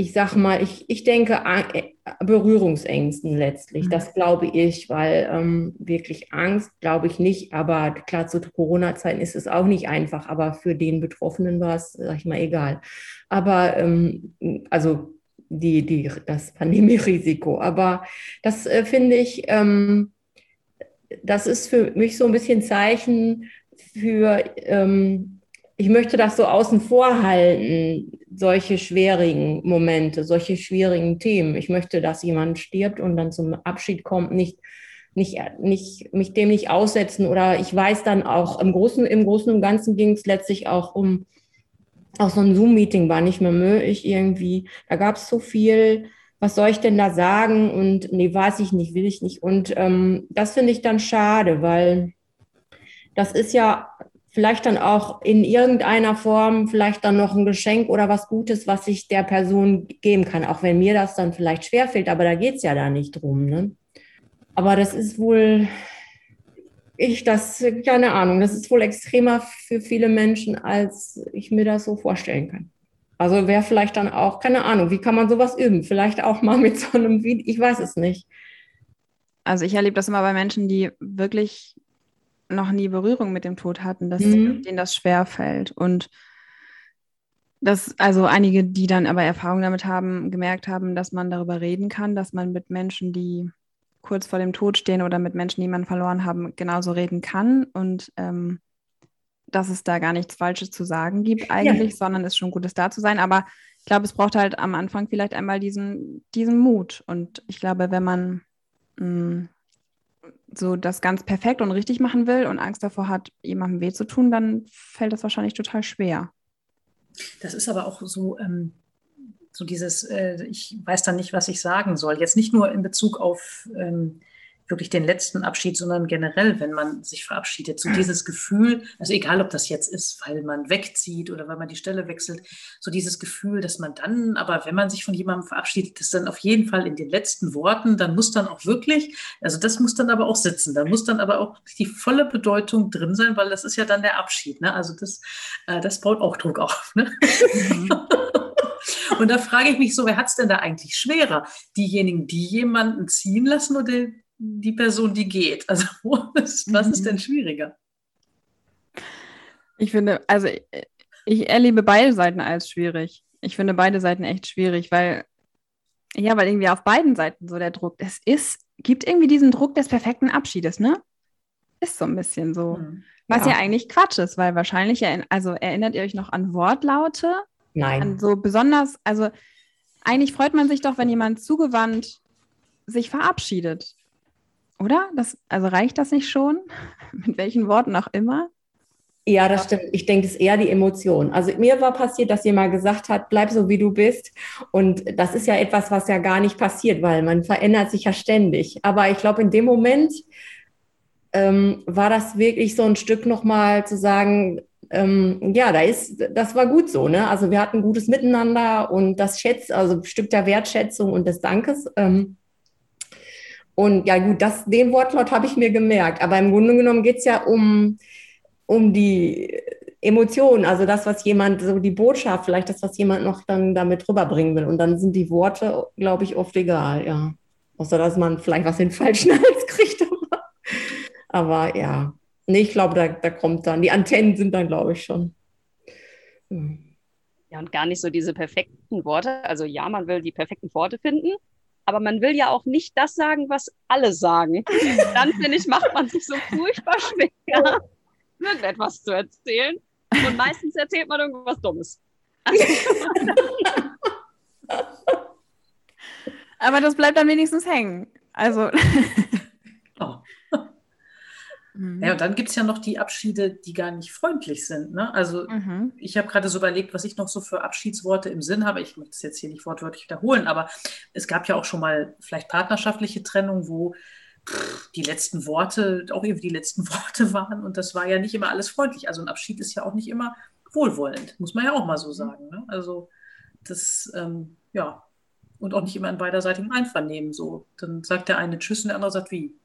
ich sag mal, ich, ich denke äh, Berührungsängsten letztlich. Mhm. Das glaube ich, weil ähm, wirklich Angst glaube ich nicht. Aber klar, zu Corona-Zeiten ist es auch nicht einfach. Aber für den Betroffenen war es, sag ich mal, egal. Aber ähm, also die, die, das Pandemierisiko. Aber das äh, finde ich, ähm, das ist für mich so ein bisschen Zeichen für, ähm, ich möchte das so außen vor halten solche schwierigen Momente, solche schwierigen Themen. Ich möchte, dass jemand stirbt und dann zum Abschied kommt, nicht, nicht, nicht, mich dem nicht aussetzen. Oder ich weiß dann auch, im Großen, im Großen und Ganzen ging es letztlich auch um, auch so ein Zoom-Meeting war nicht mehr möglich irgendwie. Da gab es so viel, was soll ich denn da sagen? Und nee, weiß ich nicht, will ich nicht. Und ähm, das finde ich dann schade, weil das ist ja vielleicht dann auch in irgendeiner Form vielleicht dann noch ein Geschenk oder was Gutes, was ich der Person geben kann, auch wenn mir das dann vielleicht schwerfällt, aber da geht es ja da nicht drum. Ne? Aber das ist wohl, ich das, keine Ahnung, das ist wohl extremer für viele Menschen, als ich mir das so vorstellen kann. Also wäre vielleicht dann auch, keine Ahnung, wie kann man sowas üben? Vielleicht auch mal mit so einem Video, ich weiß es nicht. Also ich erlebe das immer bei Menschen, die wirklich noch nie Berührung mit dem Tod hatten, dass mhm. denen das schwer fällt. Und dass also einige, die dann aber Erfahrung damit haben, gemerkt haben, dass man darüber reden kann, dass man mit Menschen, die kurz vor dem Tod stehen oder mit Menschen, die man verloren haben, genauso reden kann und ähm, dass es da gar nichts Falsches zu sagen gibt eigentlich, ja. sondern es ist schon Gutes da zu sein. Aber ich glaube, es braucht halt am Anfang vielleicht einmal diesen, diesen Mut. Und ich glaube, wenn man mh, mm, so das ganz perfekt und richtig machen will und Angst davor hat, jemandem weh zu tun, dann fällt das wahrscheinlich total schwer. Das ist aber auch so, ähm, so dieses, äh, ich weiß dann nicht, was ich sagen soll. Jetzt nicht nur in Bezug auf ähm, wirklich den letzten Abschied, sondern generell, wenn man sich verabschiedet. So dieses Gefühl, also egal ob das jetzt ist, weil man wegzieht oder weil man die Stelle wechselt, so dieses Gefühl, dass man dann, aber wenn man sich von jemandem verabschiedet, das dann auf jeden Fall in den letzten Worten, dann muss dann auch wirklich, also das muss dann aber auch sitzen, dann muss dann aber auch die volle Bedeutung drin sein, weil das ist ja dann der Abschied. Ne? Also das, äh, das baut auch Druck auf. Ne? Mhm. Und da frage ich mich so, wer hat es denn da eigentlich schwerer? Diejenigen, die jemanden ziehen lassen oder die Person, die geht? Also was, was ist mhm. denn schwieriger? Ich finde, also ich erlebe beide Seiten als schwierig. Ich finde beide Seiten echt schwierig, weil, ja, weil irgendwie auf beiden Seiten so der Druck, es ist, gibt irgendwie diesen Druck des perfekten Abschiedes, ne? Ist so ein bisschen so. Hm. Was ja. ja. eigentlich Quatsch ist, weil wahrscheinlich, also erinnert ihr euch noch an Wortlaute? Nein. An so besonders, also eigentlich freut man sich doch, wenn jemand zugewandt sich verabschiedet. Oder? Das, also reicht das nicht schon? Mit welchen Worten auch immer? Ja, das stimmt. Ich denke, es ist eher die Emotion. Also mir war passiert, dass jemand gesagt hat, bleib so, wie du bist. Und das ist ja etwas, was ja gar nicht passiert, weil man verändert sich ja ständig. Aber ich glaube, in dem Moment ähm, war das wirklich so ein Stück nochmal zu sagen, ähm, ja, da ist, das war gut so. Ne? Also wir hatten gutes Miteinander und das Schätz, also ein Stück der Wertschätzung und des Dankes. Ähm, und ja, gut, das, den Wortlaut habe ich mir gemerkt. Aber im Grunde genommen geht es ja um, um die Emotionen, also das, was jemand, so die Botschaft, vielleicht das, was jemand noch dann damit rüberbringen will. Und dann sind die Worte, glaube ich, oft egal, ja. Außer dass man vielleicht was in den falschen Hals kriegt. Aber, ja, Nee, ich glaube, da, da kommt dann, die Antennen sind dann, glaube ich, schon. Ja, und gar nicht so diese perfekten Worte. Also ja, man will die perfekten Worte finden, aber man will ja auch nicht das sagen, was alle sagen. Dann, finde ich, macht man sich so furchtbar schwer, irgendetwas zu erzählen. Und meistens erzählt man irgendwas Dummes. aber das bleibt dann wenigstens hängen. Also. Mhm. Ja, und dann gibt es ja noch die Abschiede, die gar nicht freundlich sind. Ne? Also mhm. ich habe gerade so überlegt, was ich noch so für Abschiedsworte im Sinn habe. Ich möchte es jetzt hier nicht wortwörtlich wiederholen, aber es gab ja auch schon mal vielleicht partnerschaftliche Trennung, wo pff, die letzten Worte auch irgendwie die letzten Worte waren. Und das war ja nicht immer alles freundlich. Also ein Abschied ist ja auch nicht immer wohlwollend, muss man ja auch mal so mhm. sagen. Ne? Also das, ähm, ja, und auch nicht immer in beiderseitigem Einvernehmen so. Dann sagt der eine Tschüss und der andere sagt wie.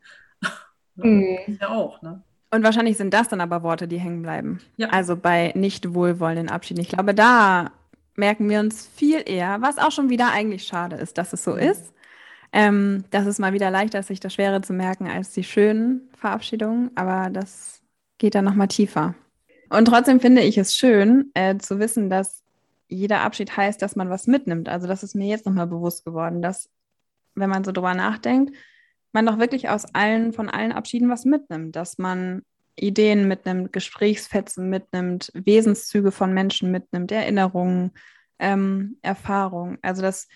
Mhm. Ja, auch, ne? Und wahrscheinlich sind das dann aber Worte, die hängen bleiben. Ja. Also bei nicht wohlwollenden Abschieden. Ich glaube, da merken wir uns viel eher, was auch schon wieder eigentlich schade ist, dass es so mhm. ist. Ähm, das ist mal wieder leichter, sich das Schwere zu merken als die schönen Verabschiedungen, aber das geht dann nochmal tiefer. Und trotzdem finde ich es schön äh, zu wissen, dass jeder Abschied heißt, dass man was mitnimmt. Also das ist mir jetzt nochmal bewusst geworden, dass wenn man so drüber nachdenkt, man doch wirklich aus allen, von allen Abschieden was mitnimmt, dass man Ideen mitnimmt, Gesprächsfetzen mitnimmt, Wesenszüge von Menschen mitnimmt, Erinnerungen, ähm, Erfahrungen. Also das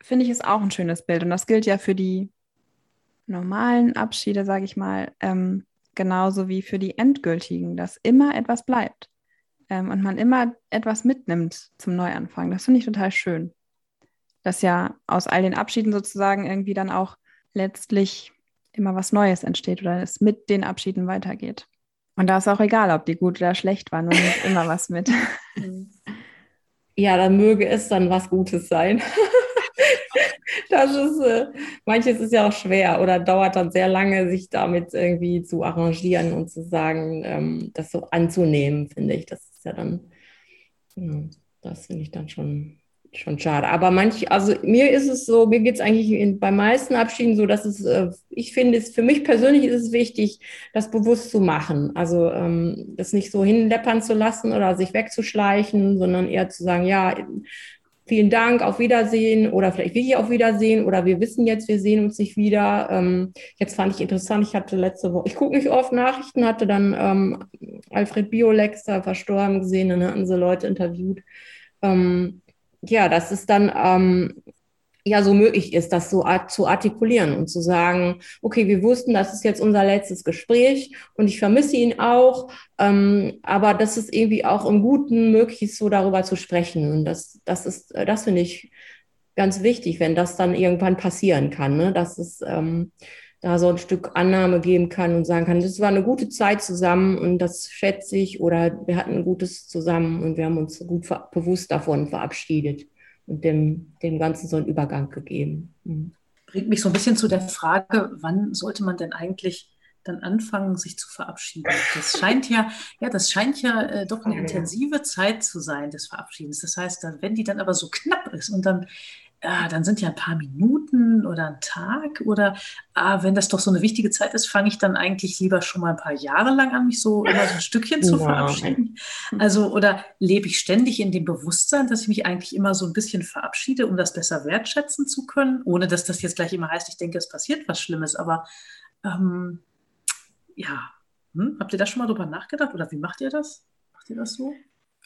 finde ich ist auch ein schönes Bild und das gilt ja für die normalen Abschiede, sage ich mal, ähm, genauso wie für die endgültigen, dass immer etwas bleibt ähm, und man immer etwas mitnimmt zum Neuanfang. Das finde ich total schön, dass ja aus all den Abschieden sozusagen irgendwie dann auch letztlich immer was Neues entsteht oder es mit den Abschieden weitergeht. Und da ist auch egal, ob die gut oder schlecht waren, man nimmt immer was mit. Ja, dann möge es dann was Gutes sein. das ist, äh, manches ist ja auch schwer oder dauert dann sehr lange, sich damit irgendwie zu arrangieren und zu sagen, ähm, das so anzunehmen, finde ich. Das ist ja dann, ja, das finde ich dann schon schon schade. Aber manch, also mir ist es so, mir geht es eigentlich in, bei meisten Abschieden so, dass es, äh, ich finde es, für mich persönlich ist es wichtig, das bewusst zu machen. Also ähm, das nicht so hinleppern zu lassen oder sich wegzuschleichen, sondern eher zu sagen, ja, vielen Dank, auf Wiedersehen oder vielleicht will ich auf Wiedersehen oder wir wissen jetzt, wir sehen uns nicht wieder. Ähm, jetzt fand ich interessant, ich hatte letzte Woche, ich gucke nicht oft Nachrichten, hatte dann ähm, Alfred Biolex da verstorben gesehen, dann hatten sie Leute interviewt. Ähm, ja, dass es dann ähm, ja so möglich ist, das so art zu artikulieren und zu sagen, okay, wir wussten, das ist jetzt unser letztes Gespräch und ich vermisse ihn auch, ähm, aber dass es irgendwie auch im Guten möglich ist, so darüber zu sprechen. Und das, das ist, äh, das finde ich ganz wichtig, wenn das dann irgendwann passieren kann, ne? dass es ähm, da so ein Stück Annahme geben kann und sagen kann, das war eine gute Zeit zusammen und das schätze ich oder wir hatten ein gutes zusammen und wir haben uns gut bewusst davon verabschiedet und dem, dem Ganzen so einen Übergang gegeben. Mhm. Bringt mich so ein bisschen zu der Frage, wann sollte man denn eigentlich dann anfangen, sich zu verabschieden. Das scheint ja, ja, das scheint ja äh, doch eine intensive Zeit zu sein des Verabschiedens. Das heißt, dann, wenn die dann aber so knapp ist und dann ah, dann sind ja ein paar Minuten oder ein Tag oder ah, wenn das doch so eine wichtige Zeit ist, fange ich dann eigentlich lieber schon mal ein paar Jahre lang an, mich so immer so ein Stückchen zu ja. verabschieden. Also oder lebe ich ständig in dem Bewusstsein, dass ich mich eigentlich immer so ein bisschen verabschiede, um das besser wertschätzen zu können, ohne dass das jetzt gleich immer heißt, ich denke, es passiert was Schlimmes, aber ähm, ja, hm? habt ihr da schon mal drüber nachgedacht oder wie macht ihr das? Macht ihr das so?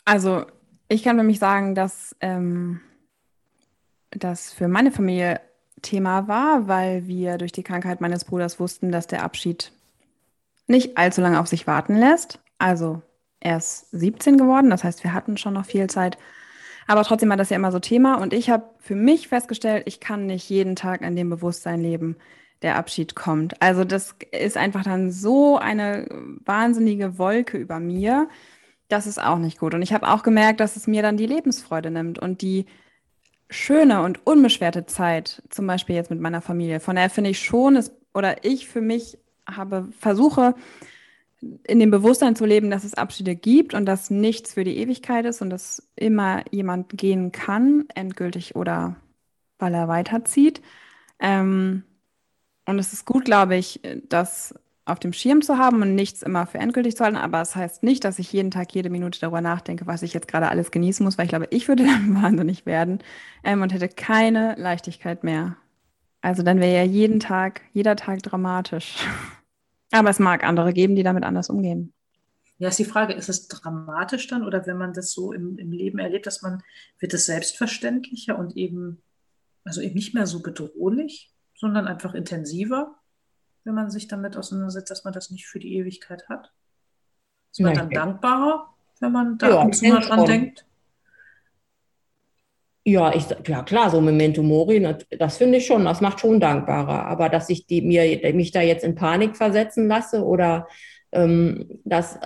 Also ich kann für mich sagen, dass ähm, das für meine Familie Thema war, weil wir durch die Krankheit meines Bruders wussten, dass der Abschied nicht allzu lange auf sich warten lässt. Also er ist 17 geworden, das heißt, wir hatten schon noch viel Zeit. Aber trotzdem war das ja immer so Thema und ich habe für mich festgestellt, ich kann nicht jeden Tag in dem Bewusstsein leben, der Abschied kommt. Also das ist einfach dann so eine wahnsinnige Wolke über mir. Das ist auch nicht gut. Und ich habe auch gemerkt, dass es mir dann die Lebensfreude nimmt und die schöne und unbeschwerte Zeit, zum Beispiel jetzt mit meiner Familie. Von daher finde ich schon, es, oder ich für mich habe, versuche, in dem Bewusstsein zu leben, dass es Abschiede gibt und dass nichts für die Ewigkeit ist und dass immer jemand gehen kann, endgültig oder weil er weiterzieht. Ähm, und es ist gut, glaube ich, das auf dem Schirm zu haben und nichts immer für endgültig zu halten. Aber es das heißt nicht, dass ich jeden Tag, jede Minute darüber nachdenke, was ich jetzt gerade alles genießen muss, weil ich glaube, ich würde dann wahnsinnig werden ähm, und hätte keine Leichtigkeit mehr. Also dann wäre ja jeden Tag, jeder Tag dramatisch. Aber es mag andere geben, die damit anders umgehen. Ja, ist die Frage, ist es dramatisch dann oder wenn man das so im, im Leben erlebt, dass man, wird es selbstverständlicher und eben, also eben nicht mehr so bedrohlich, sondern einfach intensiver? Wenn man sich damit auseinandersetzt, dass man das nicht für die Ewigkeit hat? Ist man Nein. dann dankbarer, wenn man da ja, ab dran denkt? Ja, ich, ja klar, so Memento Mori, das finde ich schon, das macht schon dankbarer. Aber dass ich die, mir, mich da jetzt in Panik versetzen lasse oder ähm, dass,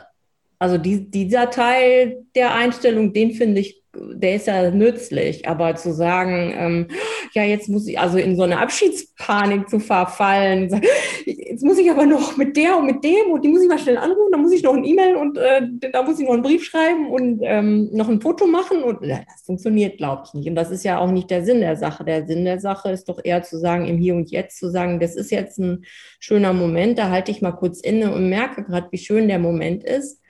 also die, dieser Teil der Einstellung, den finde ich der ist ja nützlich, aber zu sagen, ähm, ja, jetzt muss ich also in so eine Abschiedspanik zu verfallen, jetzt muss ich aber noch mit der und mit dem und die muss ich mal schnell anrufen, dann muss ich noch ein E-Mail und äh, da muss ich noch einen Brief schreiben und ähm, noch ein Foto machen und äh, das funktioniert, glaube ich, nicht. Und das ist ja auch nicht der Sinn der Sache. Der Sinn der Sache ist doch eher zu sagen, im Hier und Jetzt zu sagen, das ist jetzt ein schöner Moment, da halte ich mal kurz inne und merke gerade, wie schön der Moment ist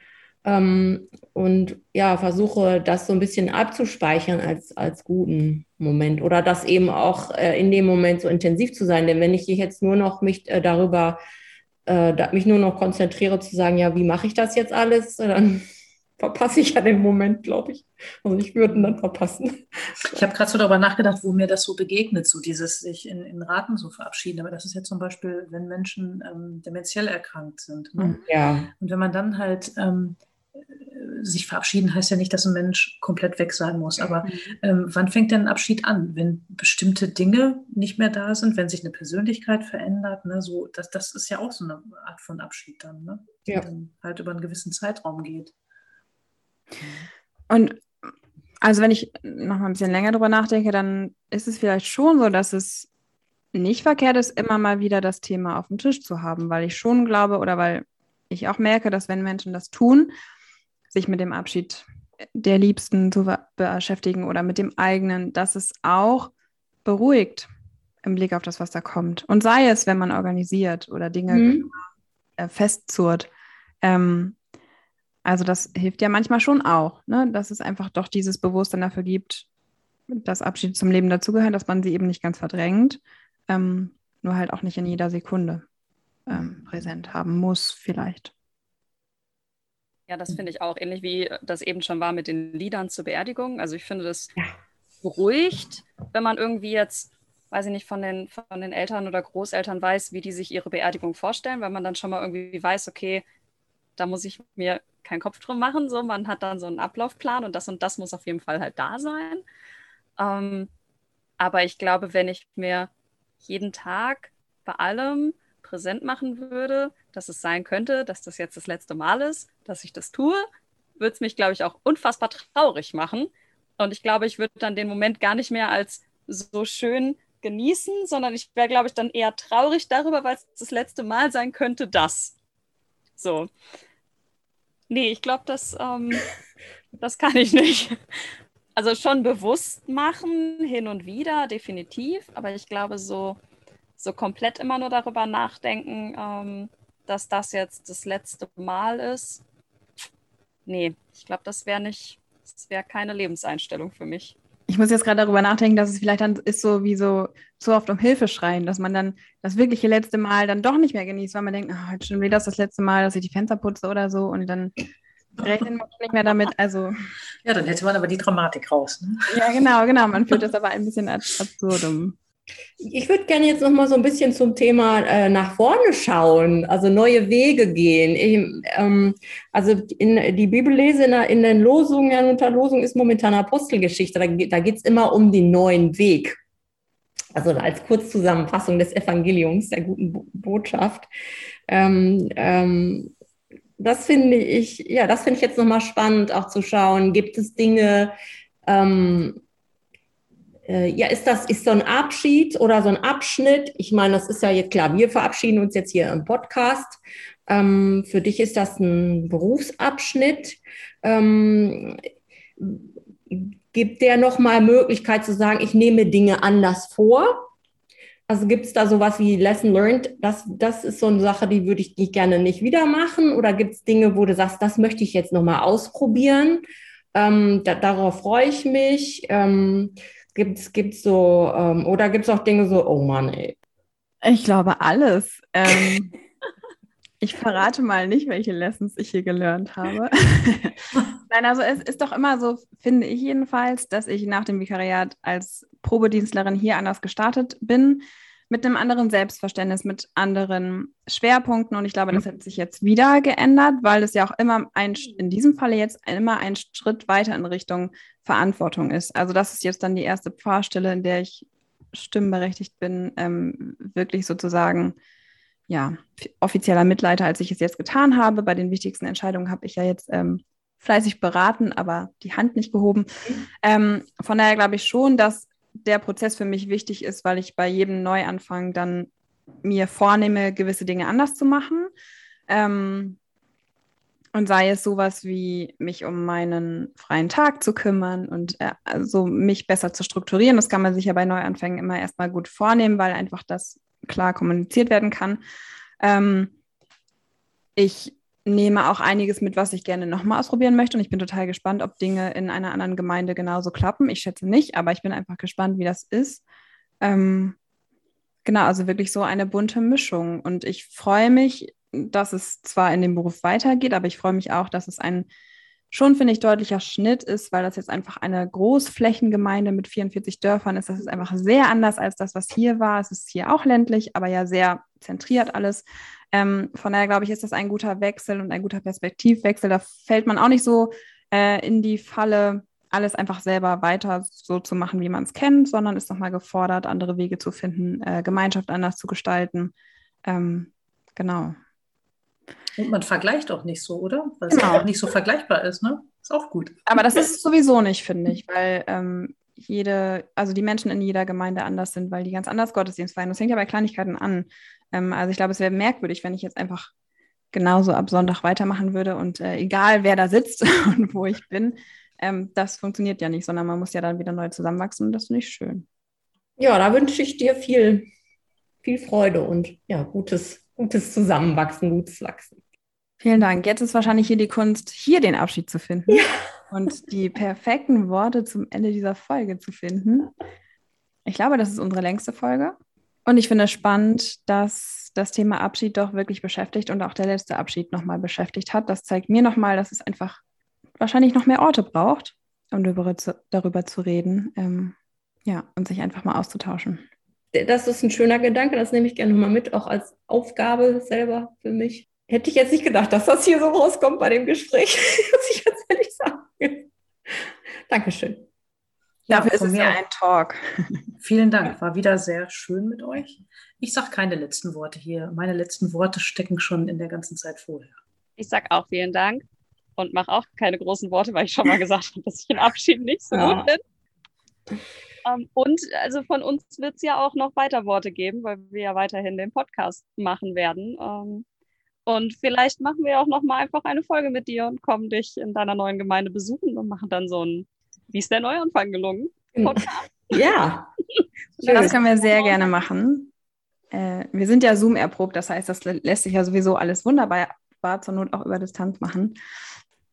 ähm, und ja, versuche das so ein bisschen abzuspeichern als, als guten Moment oder das eben auch äh, in dem Moment so intensiv zu sein. Denn wenn ich jetzt nur noch mich äh, darüber, äh, mich nur noch konzentriere zu sagen, ja, wie mache ich das jetzt alles, dann verpasse ich ja den Moment, glaube ich. Also ich würde ihn dann verpassen. Ich habe gerade so darüber nachgedacht, wo mir das so begegnet, so dieses sich in, in Raten so verabschieden. Aber das ist ja zum Beispiel, wenn Menschen ähm, dementiell erkrankt sind. Ne? Ja. Und wenn man dann halt ähm, sich verabschieden heißt ja nicht, dass ein Mensch komplett weg sein muss. Aber mhm. ähm, wann fängt denn ein Abschied an? Wenn bestimmte Dinge nicht mehr da sind, wenn sich eine Persönlichkeit verändert, ne, so, das, das ist ja auch so eine Art von Abschied dann, ne? Die ja. dann halt über einen gewissen Zeitraum geht. Und also wenn ich noch mal ein bisschen länger drüber nachdenke, dann ist es vielleicht schon so, dass es nicht verkehrt ist, immer mal wieder das Thema auf dem Tisch zu haben, weil ich schon glaube oder weil ich auch merke, dass wenn Menschen das tun, sich mit dem Abschied der Liebsten zu beschäftigen oder mit dem eigenen, dass es auch beruhigt im Blick auf das, was da kommt. Und sei es, wenn man organisiert oder Dinge mhm. festzurrt. Ähm, also das hilft ja manchmal schon auch, ne? dass es einfach doch dieses Bewusstsein dafür gibt, dass Abschied zum Leben dazugehört, dass man sie eben nicht ganz verdrängt, ähm, nur halt auch nicht in jeder Sekunde ähm, präsent haben muss, vielleicht. Ja, das finde ich auch ähnlich wie das eben schon war mit den Liedern zur Beerdigung. Also ich finde das beruhigt, wenn man irgendwie jetzt, weiß ich nicht, von den, von den Eltern oder Großeltern weiß, wie die sich ihre Beerdigung vorstellen, weil man dann schon mal irgendwie weiß, okay, da muss ich mir keinen Kopf drum machen. So, man hat dann so einen Ablaufplan und das und das muss auf jeden Fall halt da sein. Ähm, aber ich glaube, wenn ich mir jeden Tag bei allem präsent machen würde, dass es sein könnte, dass das jetzt das letzte Mal ist, dass ich das tue, würde es mich, glaube ich, auch unfassbar traurig machen. Und ich glaube, ich würde dann den Moment gar nicht mehr als so schön genießen, sondern ich wäre, glaube ich, dann eher traurig darüber, weil es das letzte Mal sein könnte, das. So. Nee, ich glaube, das, ähm, das kann ich nicht. Also schon bewusst machen, hin und wieder, definitiv. Aber ich glaube, so, so komplett immer nur darüber nachdenken, ähm, dass das jetzt das letzte Mal ist. Nee, ich glaube, das wäre nicht, das wäre keine Lebenseinstellung für mich. Ich muss jetzt gerade darüber nachdenken, dass es vielleicht dann ist so wie so zu oft um Hilfe schreien, dass man dann das wirkliche letzte Mal dann doch nicht mehr genießt, weil man denkt, oh, heute schon wieder das, das letzte Mal, dass ich die Fenster putze oder so und dann rechnen wir nicht mehr damit. Also ja, dann hätte man aber die Dramatik raus. Ne? Ja, genau, genau. Man führt das aber ein bisschen absurdum. Ich würde gerne jetzt noch mal so ein bisschen zum Thema äh, nach vorne schauen, also neue Wege gehen. Ich, ähm, also in die Bibellese in, in den Losungen, ja, unter Losung ist momentan Apostelgeschichte. Da, da geht es immer um den neuen Weg. Also als Kurzzusammenfassung des Evangeliums, der guten Botschaft. Ähm, ähm, das finde ich, ja, das finde ich jetzt nochmal spannend, auch zu schauen, gibt es Dinge, ähm, äh, ja, ist das ist so ein Abschied oder so ein Abschnitt? Ich meine, das ist ja jetzt klar, wir verabschieden uns jetzt hier im Podcast. Ähm, für dich ist das ein Berufsabschnitt. Ähm, gibt der nochmal Möglichkeit zu sagen, ich nehme Dinge anders vor? Also gibt es da sowas wie Lesson Learned? Das, das ist so eine Sache, die würde ich nicht gerne nicht wieder machen. Oder gibt es Dinge, wo du sagst, das möchte ich jetzt nochmal ausprobieren? Ähm, da, darauf freue ich mich. Ähm, Gibt es so, ähm, oder gibt es auch Dinge so, oh Mann, ey. Ich glaube alles. Ähm, ich verrate mal nicht, welche Lessons ich hier gelernt habe. Nein, also es ist doch immer so, finde ich jedenfalls, dass ich nach dem Vikariat als Probedienstlerin hier anders gestartet bin mit einem anderen Selbstverständnis, mit anderen Schwerpunkten. Und ich glaube, das mhm. hat sich jetzt wieder geändert, weil es ja auch immer ein, in diesem Falle jetzt immer ein Schritt weiter in Richtung Verantwortung ist. Also das ist jetzt dann die erste Pfarrstelle, in der ich stimmberechtigt bin, ähm, wirklich sozusagen ja, offizieller Mitleiter, als ich es jetzt getan habe. Bei den wichtigsten Entscheidungen habe ich ja jetzt ähm, fleißig beraten, aber die Hand nicht gehoben. Mhm. Ähm, von daher glaube ich schon, dass der Prozess für mich wichtig ist, weil ich bei jedem Neuanfang dann mir vornehme, gewisse Dinge anders zu machen. Ähm, und sei es sowas wie mich um meinen freien Tag zu kümmern und äh, also mich besser zu strukturieren. Das kann man sich ja bei Neuanfängen immer erstmal gut vornehmen, weil einfach das klar kommuniziert werden kann. Ähm, ich nehme auch einiges mit, was ich gerne nochmal ausprobieren möchte. Und ich bin total gespannt, ob Dinge in einer anderen Gemeinde genauso klappen. Ich schätze nicht, aber ich bin einfach gespannt, wie das ist. Ähm, genau, also wirklich so eine bunte Mischung. Und ich freue mich, dass es zwar in dem Beruf weitergeht, aber ich freue mich auch, dass es ein schon, finde ich, deutlicher Schnitt ist, weil das jetzt einfach eine Großflächengemeinde mit 44 Dörfern ist. Das ist einfach sehr anders als das, was hier war. Es ist hier auch ländlich, aber ja sehr zentriert alles. Ähm, von daher glaube ich, ist das ein guter Wechsel und ein guter Perspektivwechsel. Da fällt man auch nicht so äh, in die Falle, alles einfach selber weiter so zu machen, wie man es kennt, sondern ist nochmal gefordert, andere Wege zu finden, äh, Gemeinschaft anders zu gestalten. Ähm, genau. Und man vergleicht auch nicht so, oder? Weil es genau. auch nicht so vergleichbar ist, ne? Ist auch gut. Aber das ist sowieso nicht, finde ich, weil ähm, jede, also die Menschen in jeder Gemeinde anders sind, weil die ganz anders Gottesdienst feiern. Das hängt ja bei Kleinigkeiten an. Ähm, also ich glaube, es wäre merkwürdig, wenn ich jetzt einfach genauso ab Sonntag weitermachen würde und äh, egal wer da sitzt und wo ich bin, ähm, das funktioniert ja nicht, sondern man muss ja dann wieder neu zusammenwachsen und das finde ich schön. Ja, da wünsche ich dir viel, viel Freude und ja, gutes, gutes Zusammenwachsen, gutes Wachsen. Vielen Dank. Jetzt ist wahrscheinlich hier die Kunst, hier den Abschied zu finden ja. und die perfekten Worte zum Ende dieser Folge zu finden. Ich glaube, das ist unsere längste Folge. Und ich finde es spannend, dass das Thema Abschied doch wirklich beschäftigt und auch der letzte Abschied nochmal beschäftigt hat. Das zeigt mir nochmal, dass es einfach wahrscheinlich noch mehr Orte braucht, um darüber zu, darüber zu reden. Ähm, ja, und sich einfach mal auszutauschen. Das ist ein schöner Gedanke, das nehme ich gerne nochmal mit, auch als Aufgabe selber für mich. Hätte ich jetzt nicht gedacht, dass das hier so rauskommt bei dem Gespräch, muss ich ganz ehrlich sagen. Dankeschön. Dafür ist es ja ein Talk. Vielen Dank, war wieder sehr schön mit euch. Ich sage keine letzten Worte hier. Meine letzten Worte stecken schon in der ganzen Zeit vorher. Ich sage auch vielen Dank und mache auch keine großen Worte, weil ich schon mal gesagt habe, dass ich den Abschied nicht so ja. gut bin. Um, ähm, und also von uns wird es ja auch noch weiter Worte geben, weil wir ja weiterhin den Podcast machen werden. Um, ähm, und vielleicht machen wir auch noch mal einfach eine Folge mit dir und kommen dich in deiner neuen Gemeinde besuchen und machen dann so ein, wie ist der Neuanfang gelungen? Podcast. Ja. das können wir sehr gerne machen. Äh, wir sind ja Zoom erprobt, das heißt, das lässt sich ja sowieso alles wunderbar zur Not auch über Distanz machen.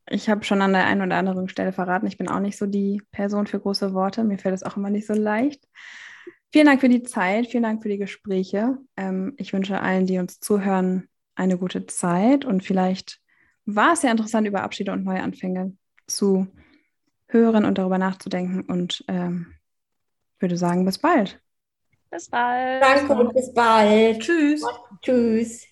Ich habe schon an der einen oder anderen Stelle verraten, ich bin auch nicht so die Person für große Worte. Mir fällt es auch immer nicht so leicht. Vielen Dank für die Zeit, vielen Dank für die Gespräche. Ähm, ich wünsche allen, die uns zuhören, eine gute Zeit und vielleicht war es ja interessant, über Abschiede und Neuanfänge zu hören und darüber nachzudenken und ähm, würde sagen, bis bald. Bis bald. Danke und bis bald. Tschüss. Tschüss.